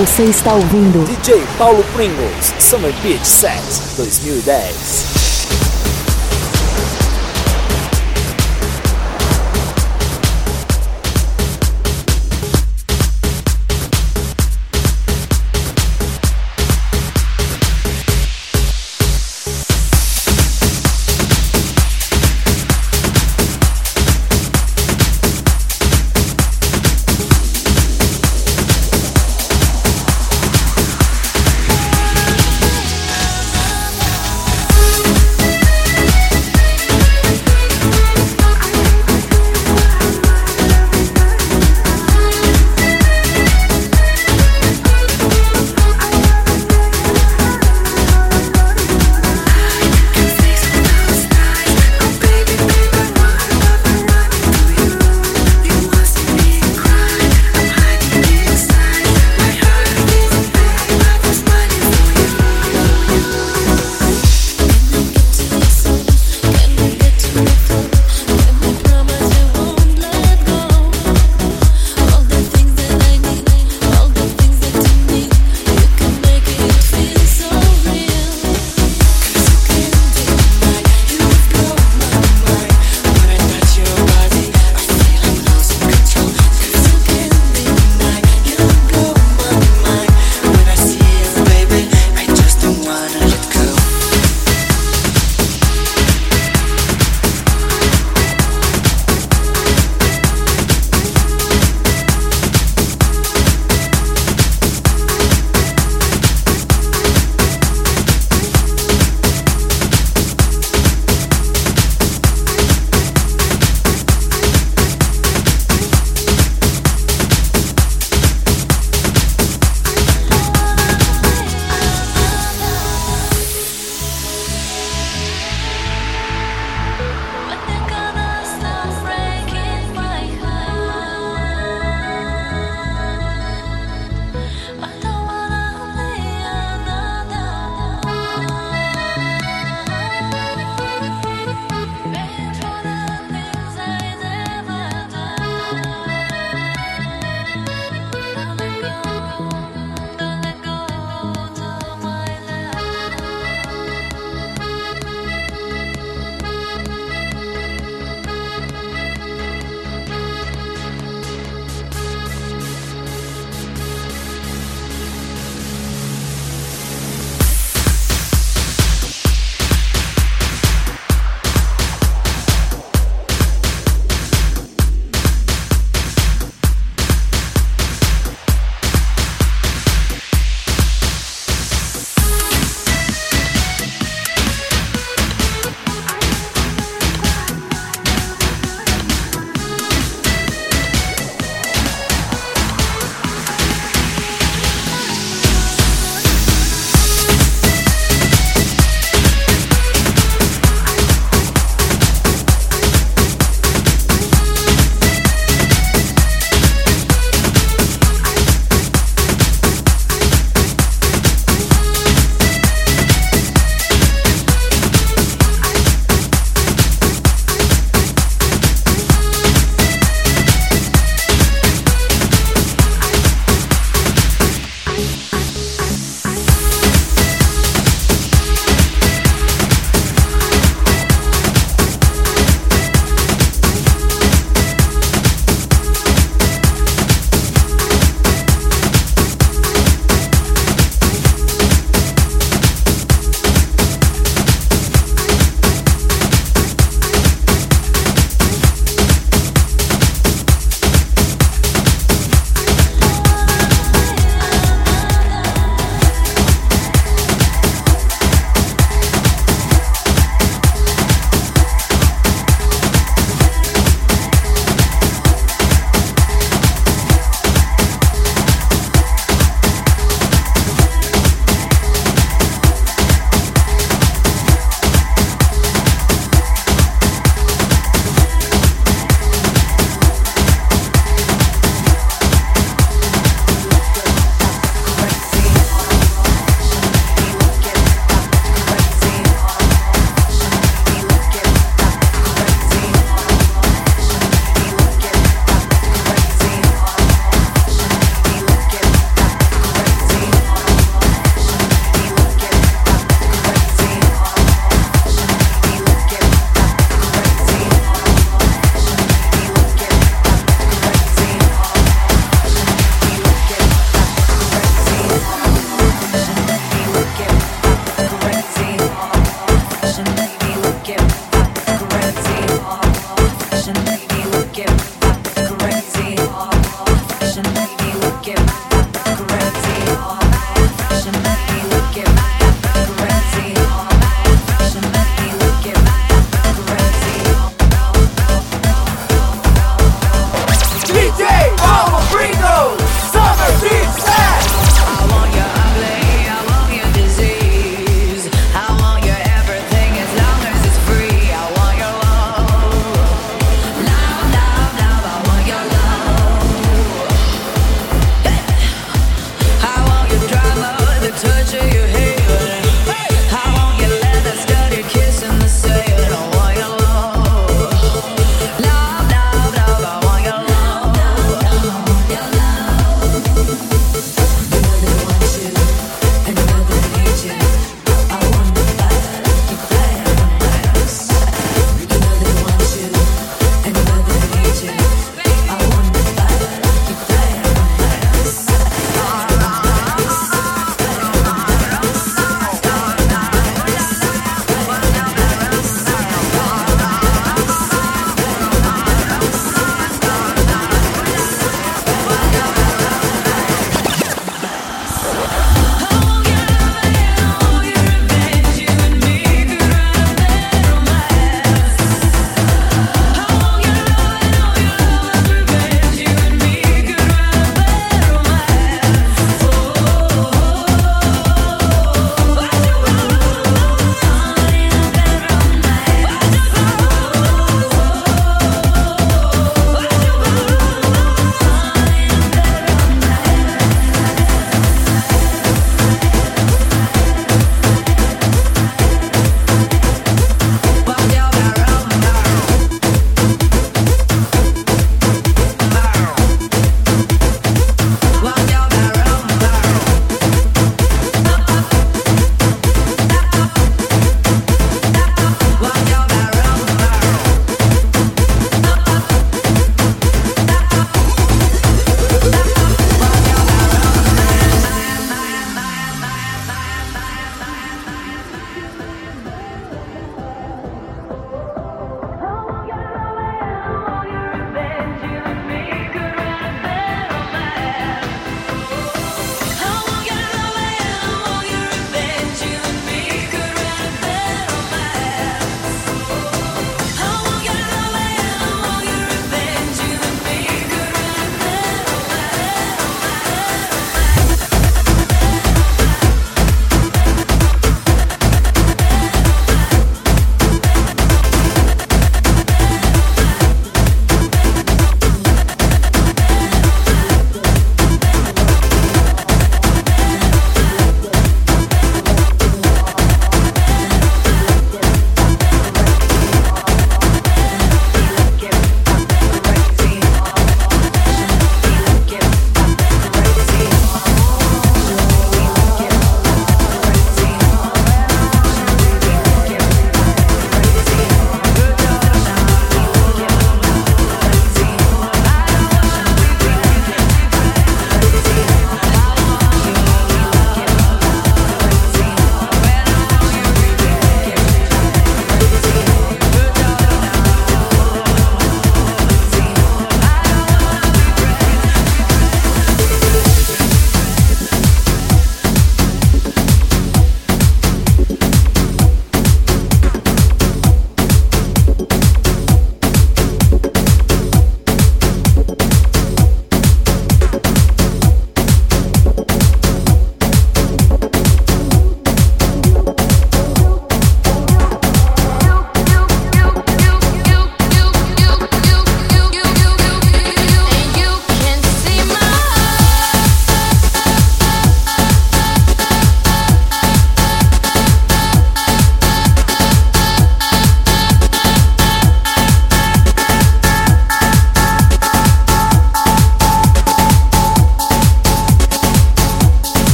Você está ouvindo DJ Paulo Pringles Summer Beach Set 2010.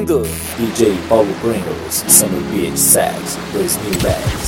Pringles. DJ Paulo Pringles, sendo beat new 2010.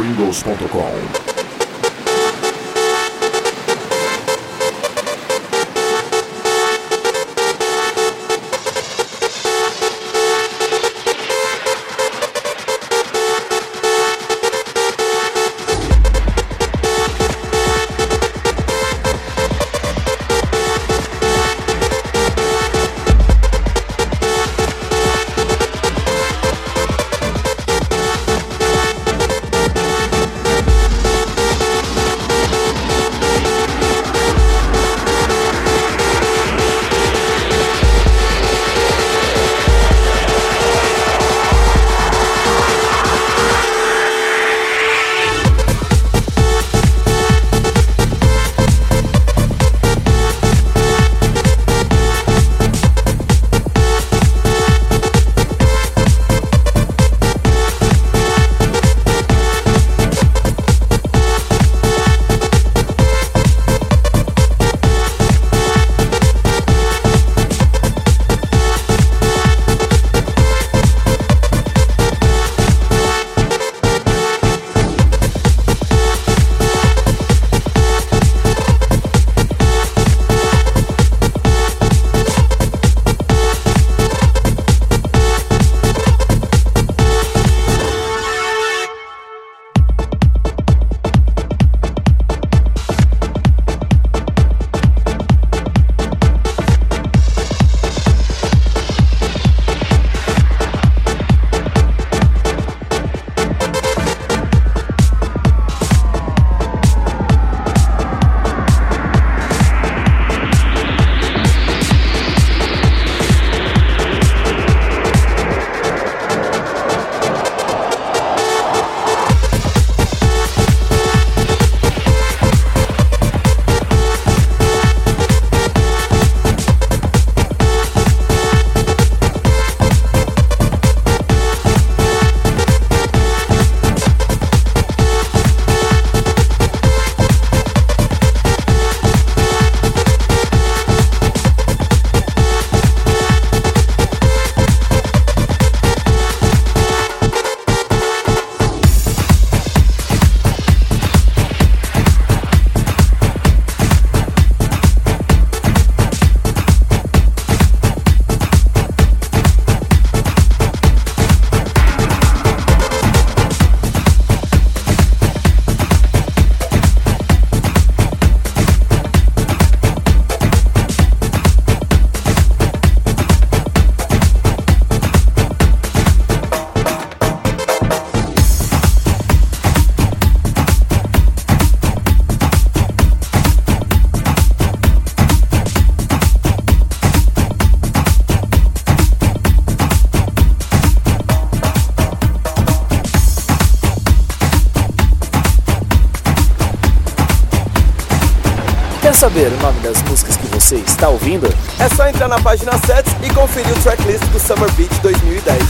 pringles.com. página 7 e conferir o tracklist do Summer Beat 2010.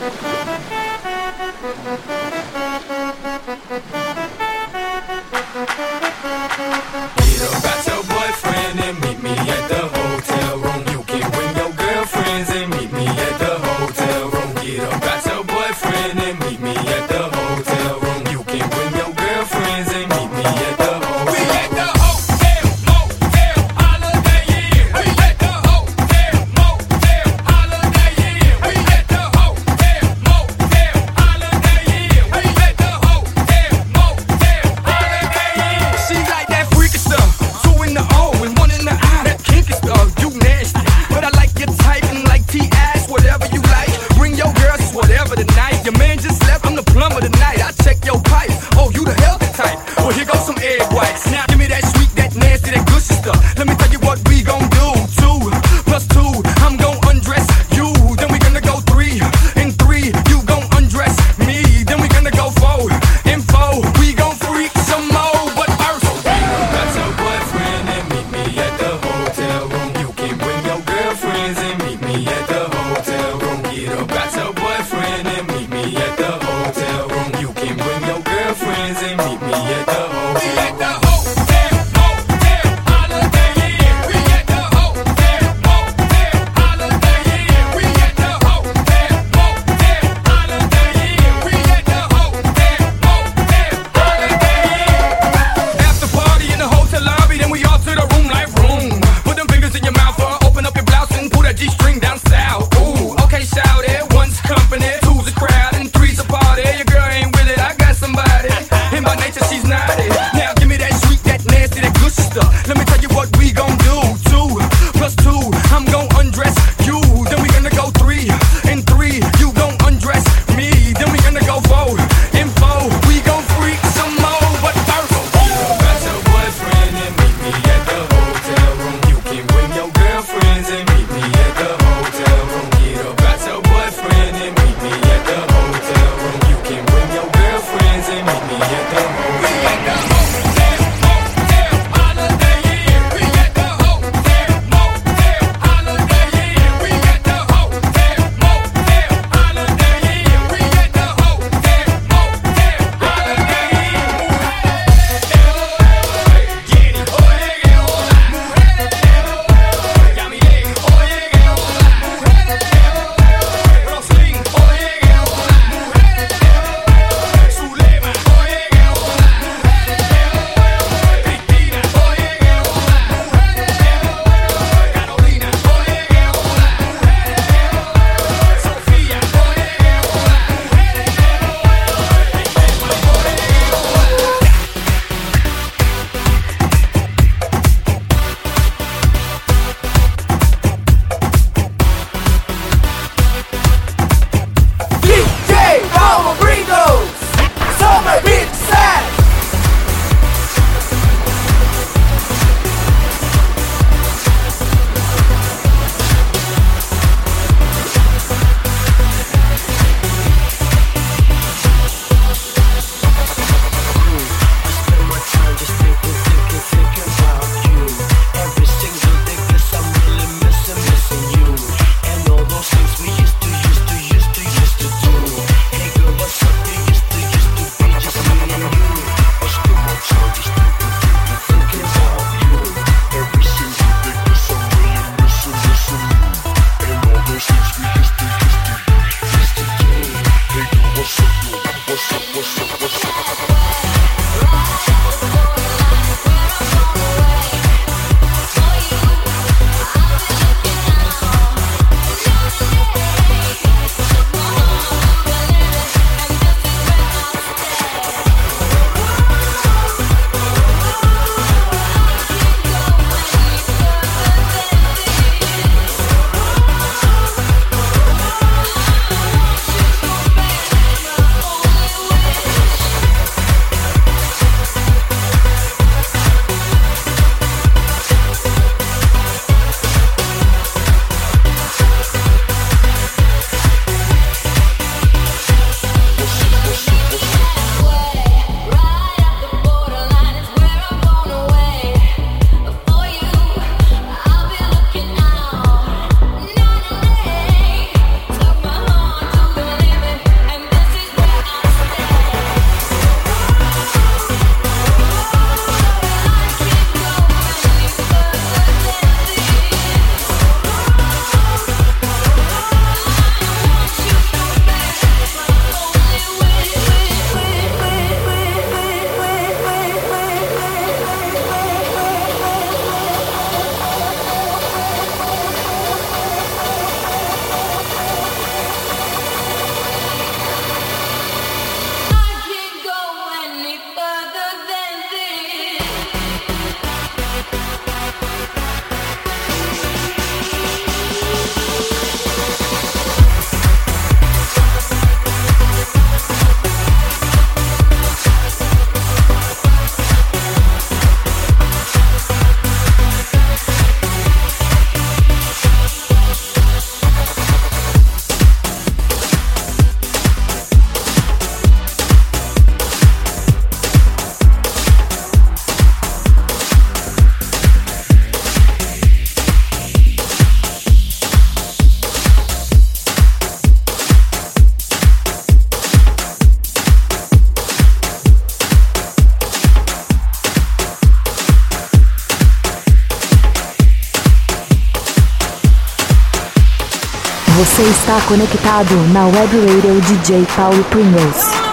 Thank Você está conectado na Web Radio DJ Paulo Pringles.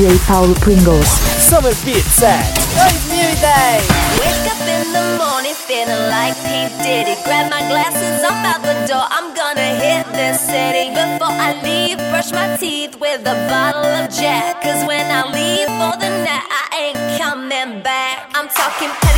DJ Paulo Pringles. Summer Beach Set New Day. Wake up in the morning feeling like P Diddy. Grab my glasses, I'm out the door. I'm gonna hit the city. Before I leave, brush my teeth with a bottle of Jack. Cause when I leave for the night, I ain't coming back. I'm talking.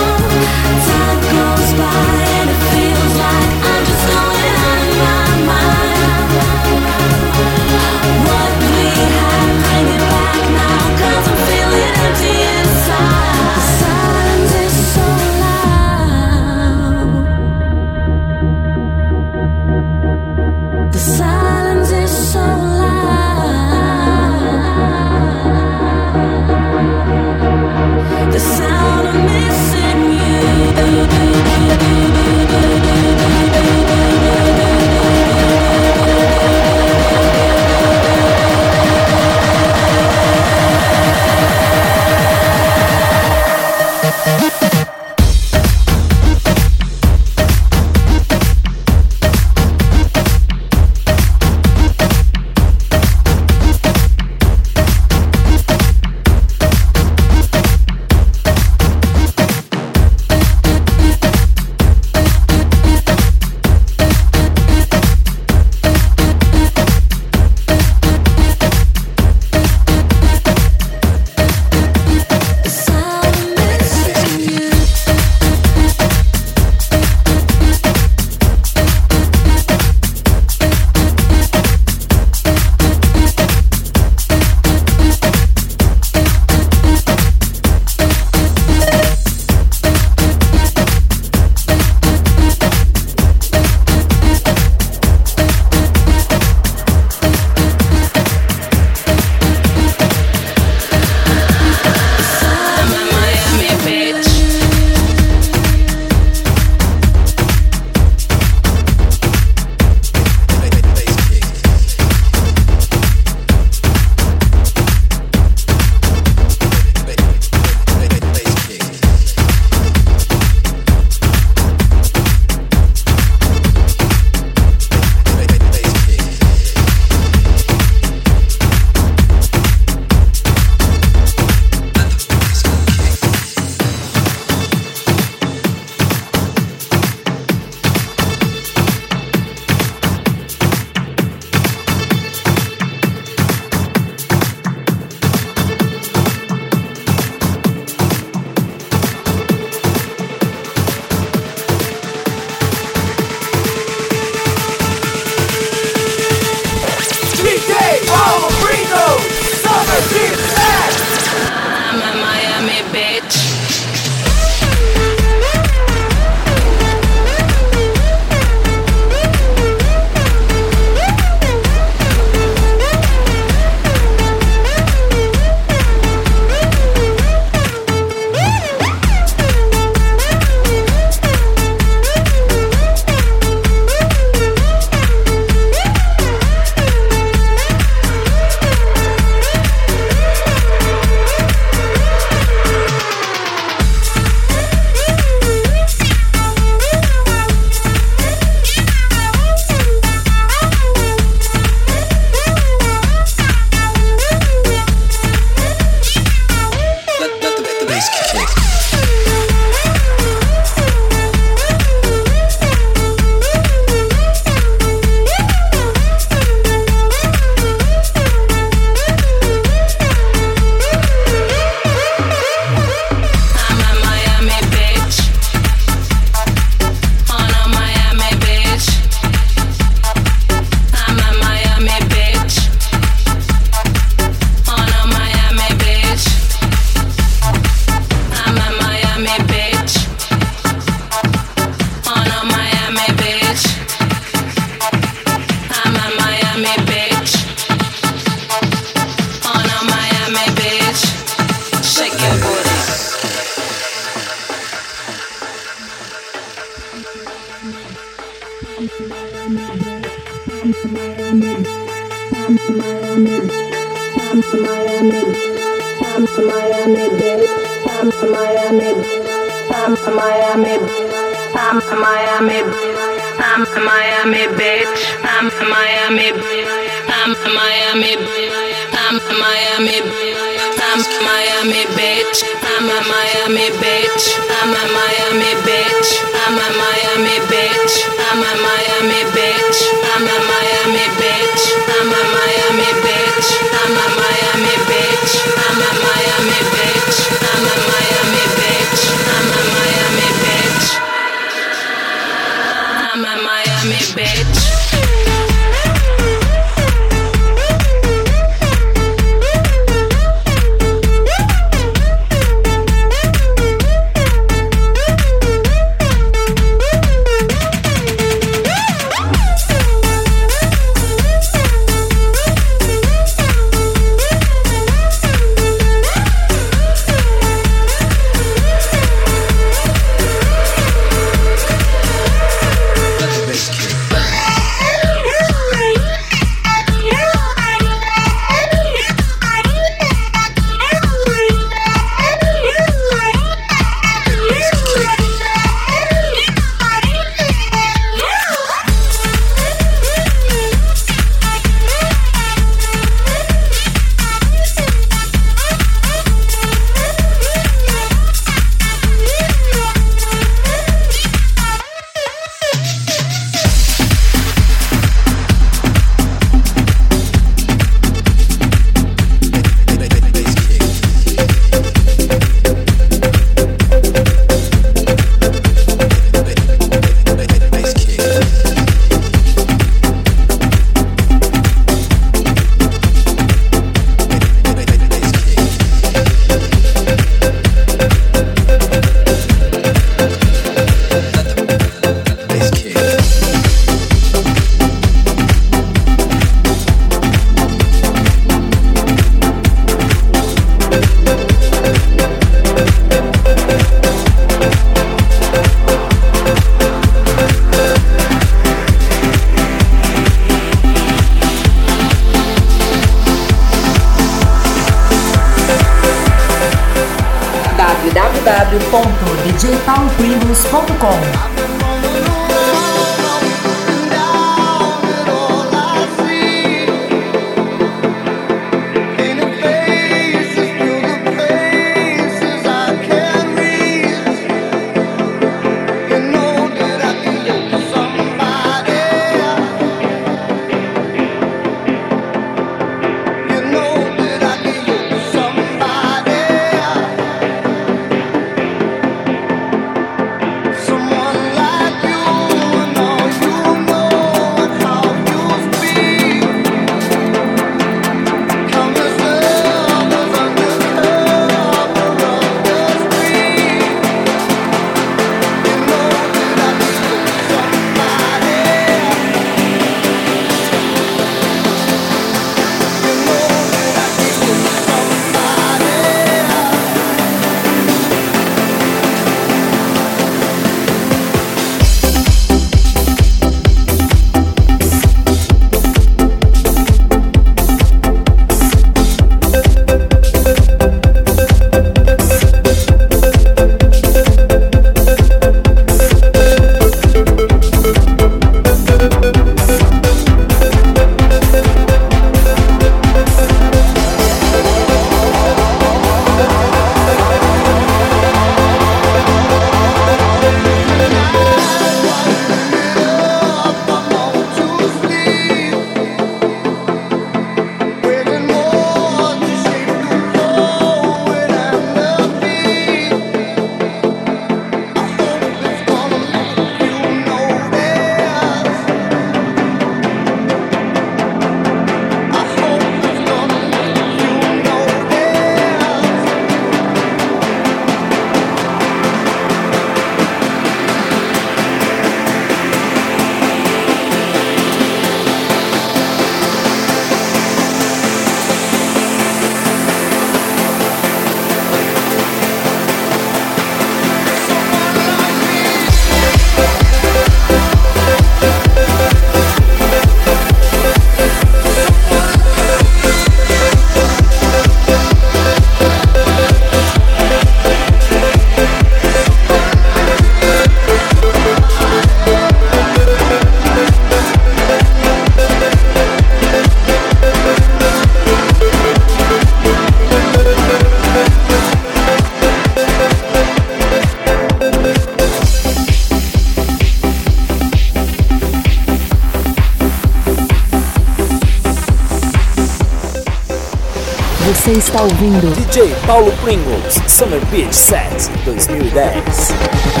ouvindo DJ Paulo Pringles Summer Beach Set 2010.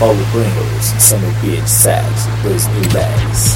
All the bringers, some of bitch sacks, with his new bags.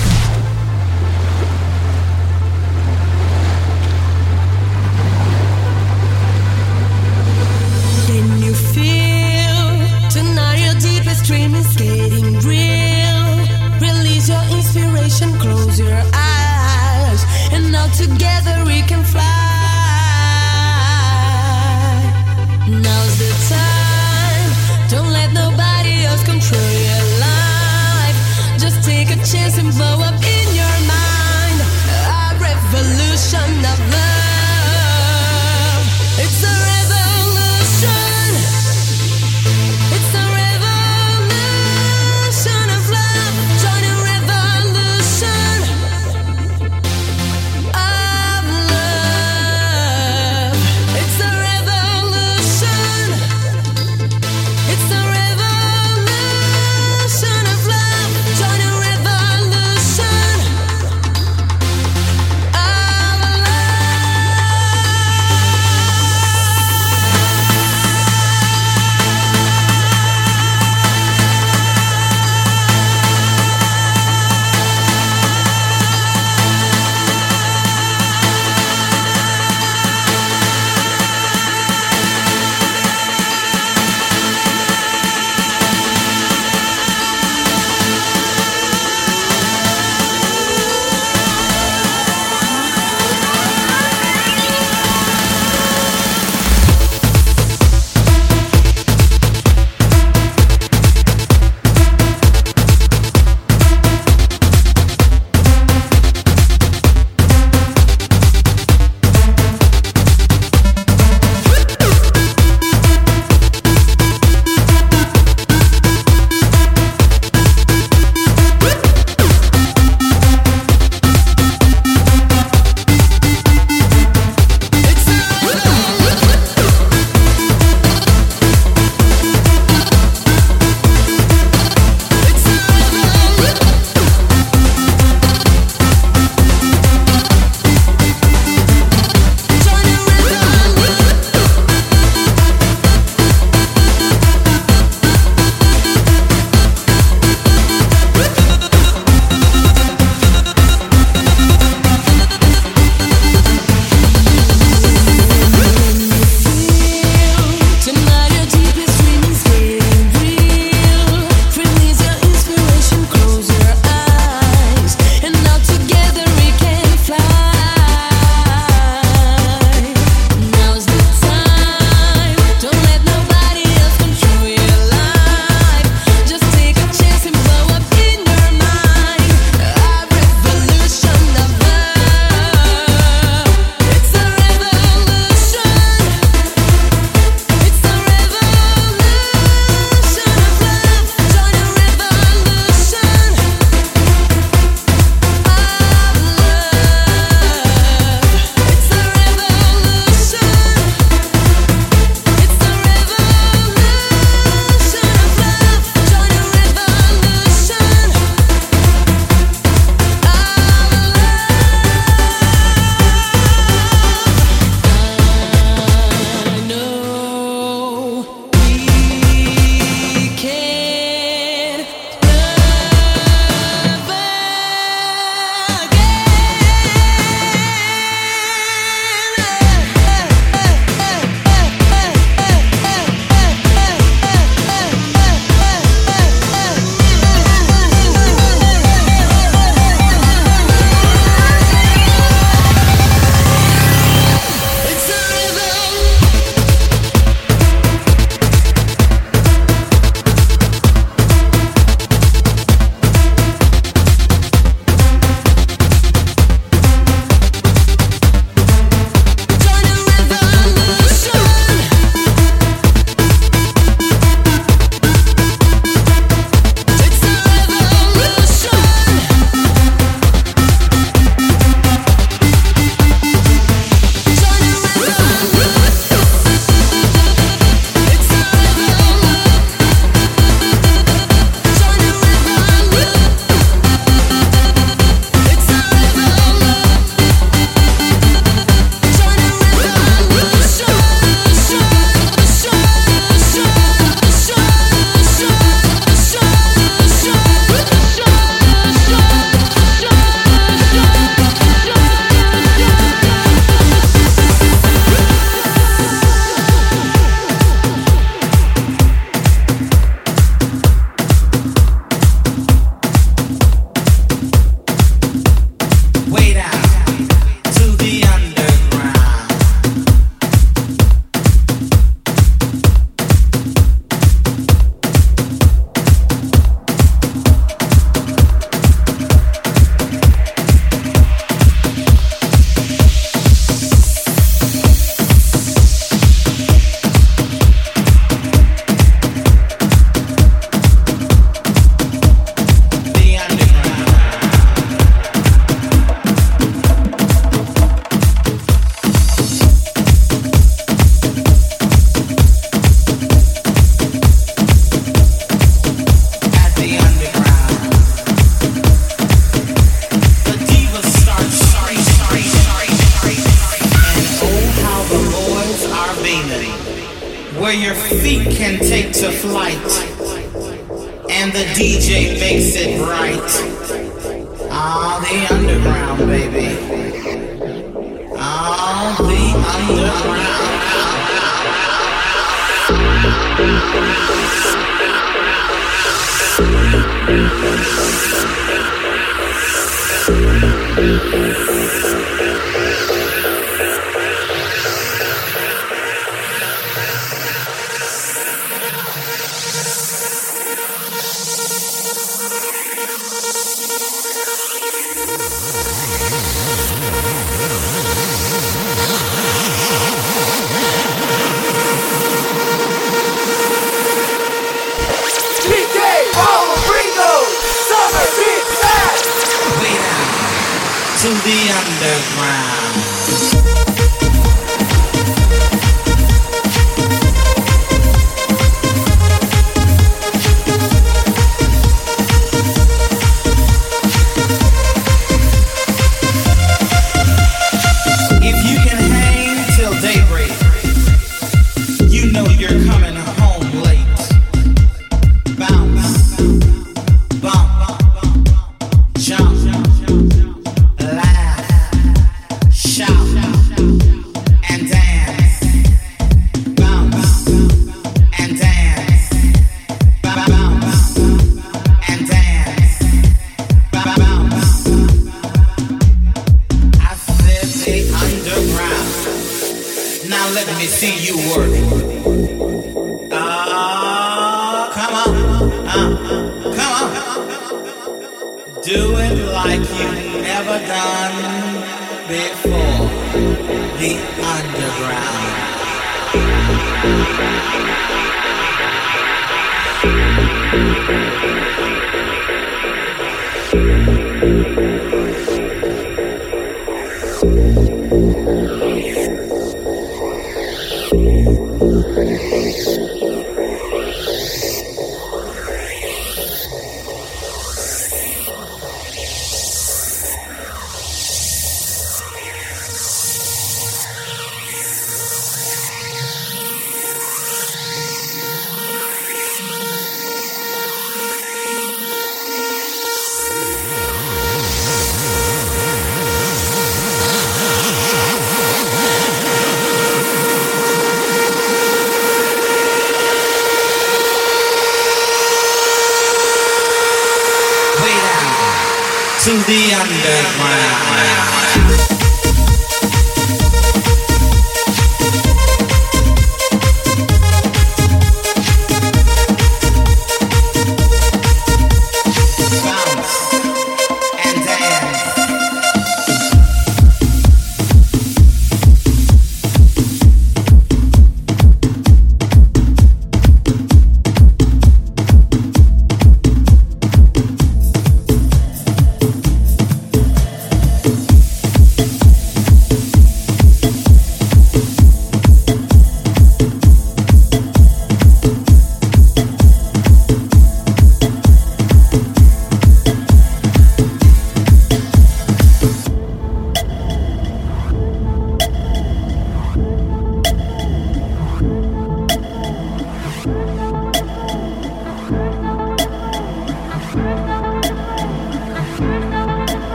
To the underground.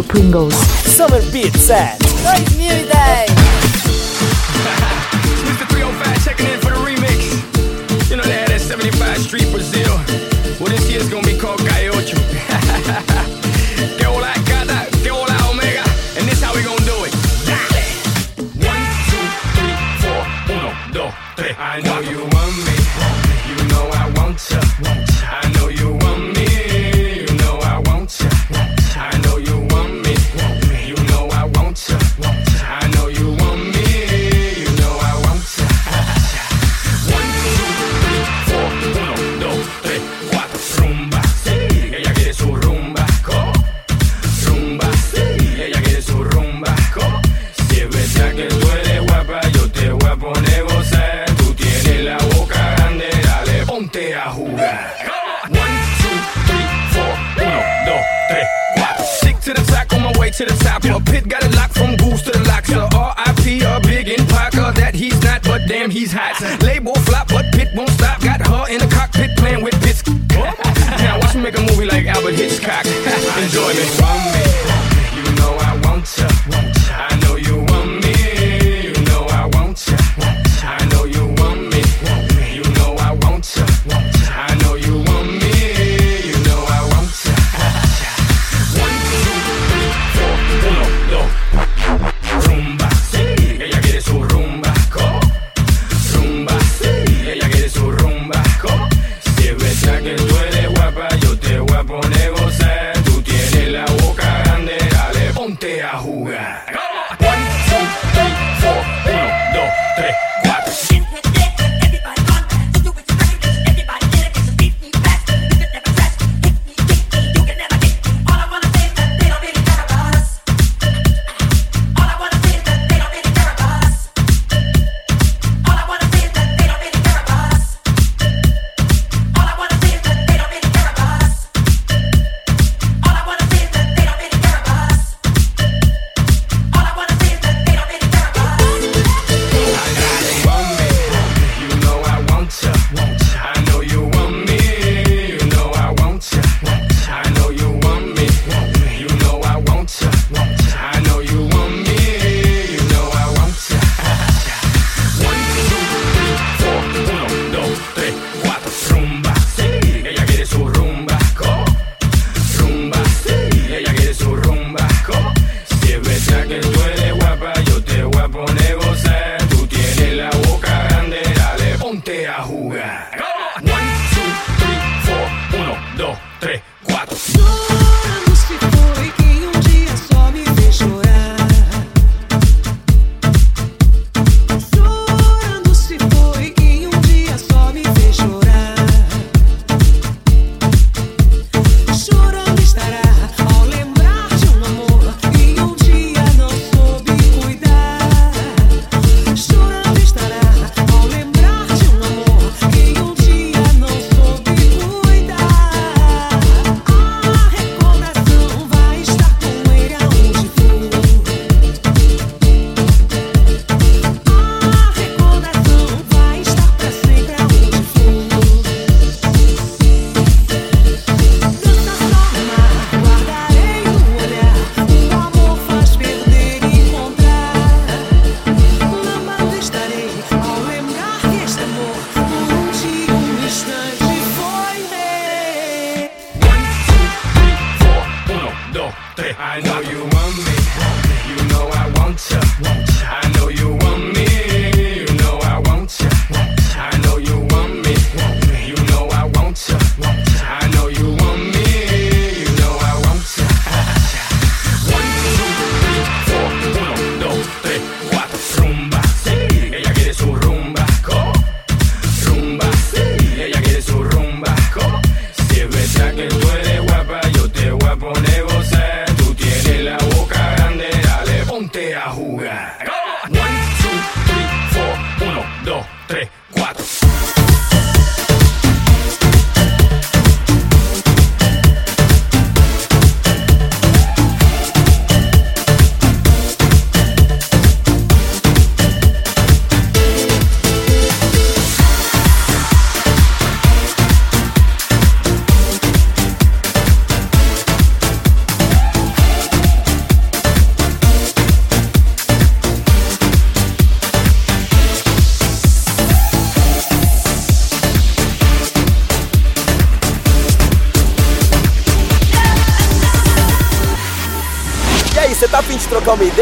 Pringles. Summer Beach Set. 2010. Mr.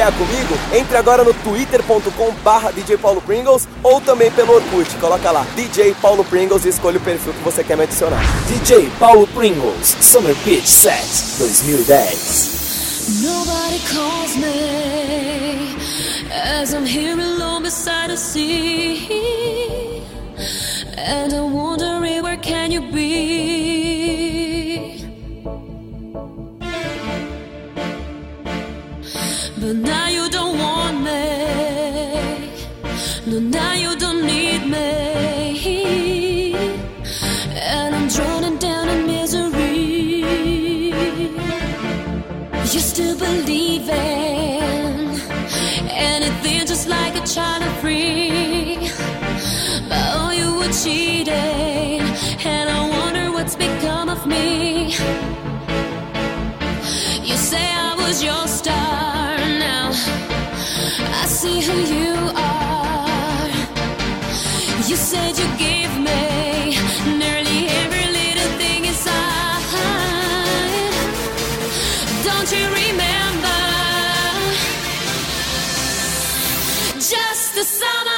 ideia comigo? Entre agora no twitter.com barra DJ Paulo Pringles ou também pelo Orkut. Coloca lá DJ Paulo Pringles e escolha o perfil que você quer me adicionar. DJ Paulo Pringles Summer Beach Set 2010. Nobody calls me as I'm here alone beside the sea, and I'm wondering where can you be? But now you don't want me. No, now you don't need me. And I'm drowning down in misery. You still believe in anything just like a child of free. But oh, you were cheating. And I wonder what's become of me. You say I was your star. You are. You said you gave me nearly every little thing inside. Don't you remember? Just the summer.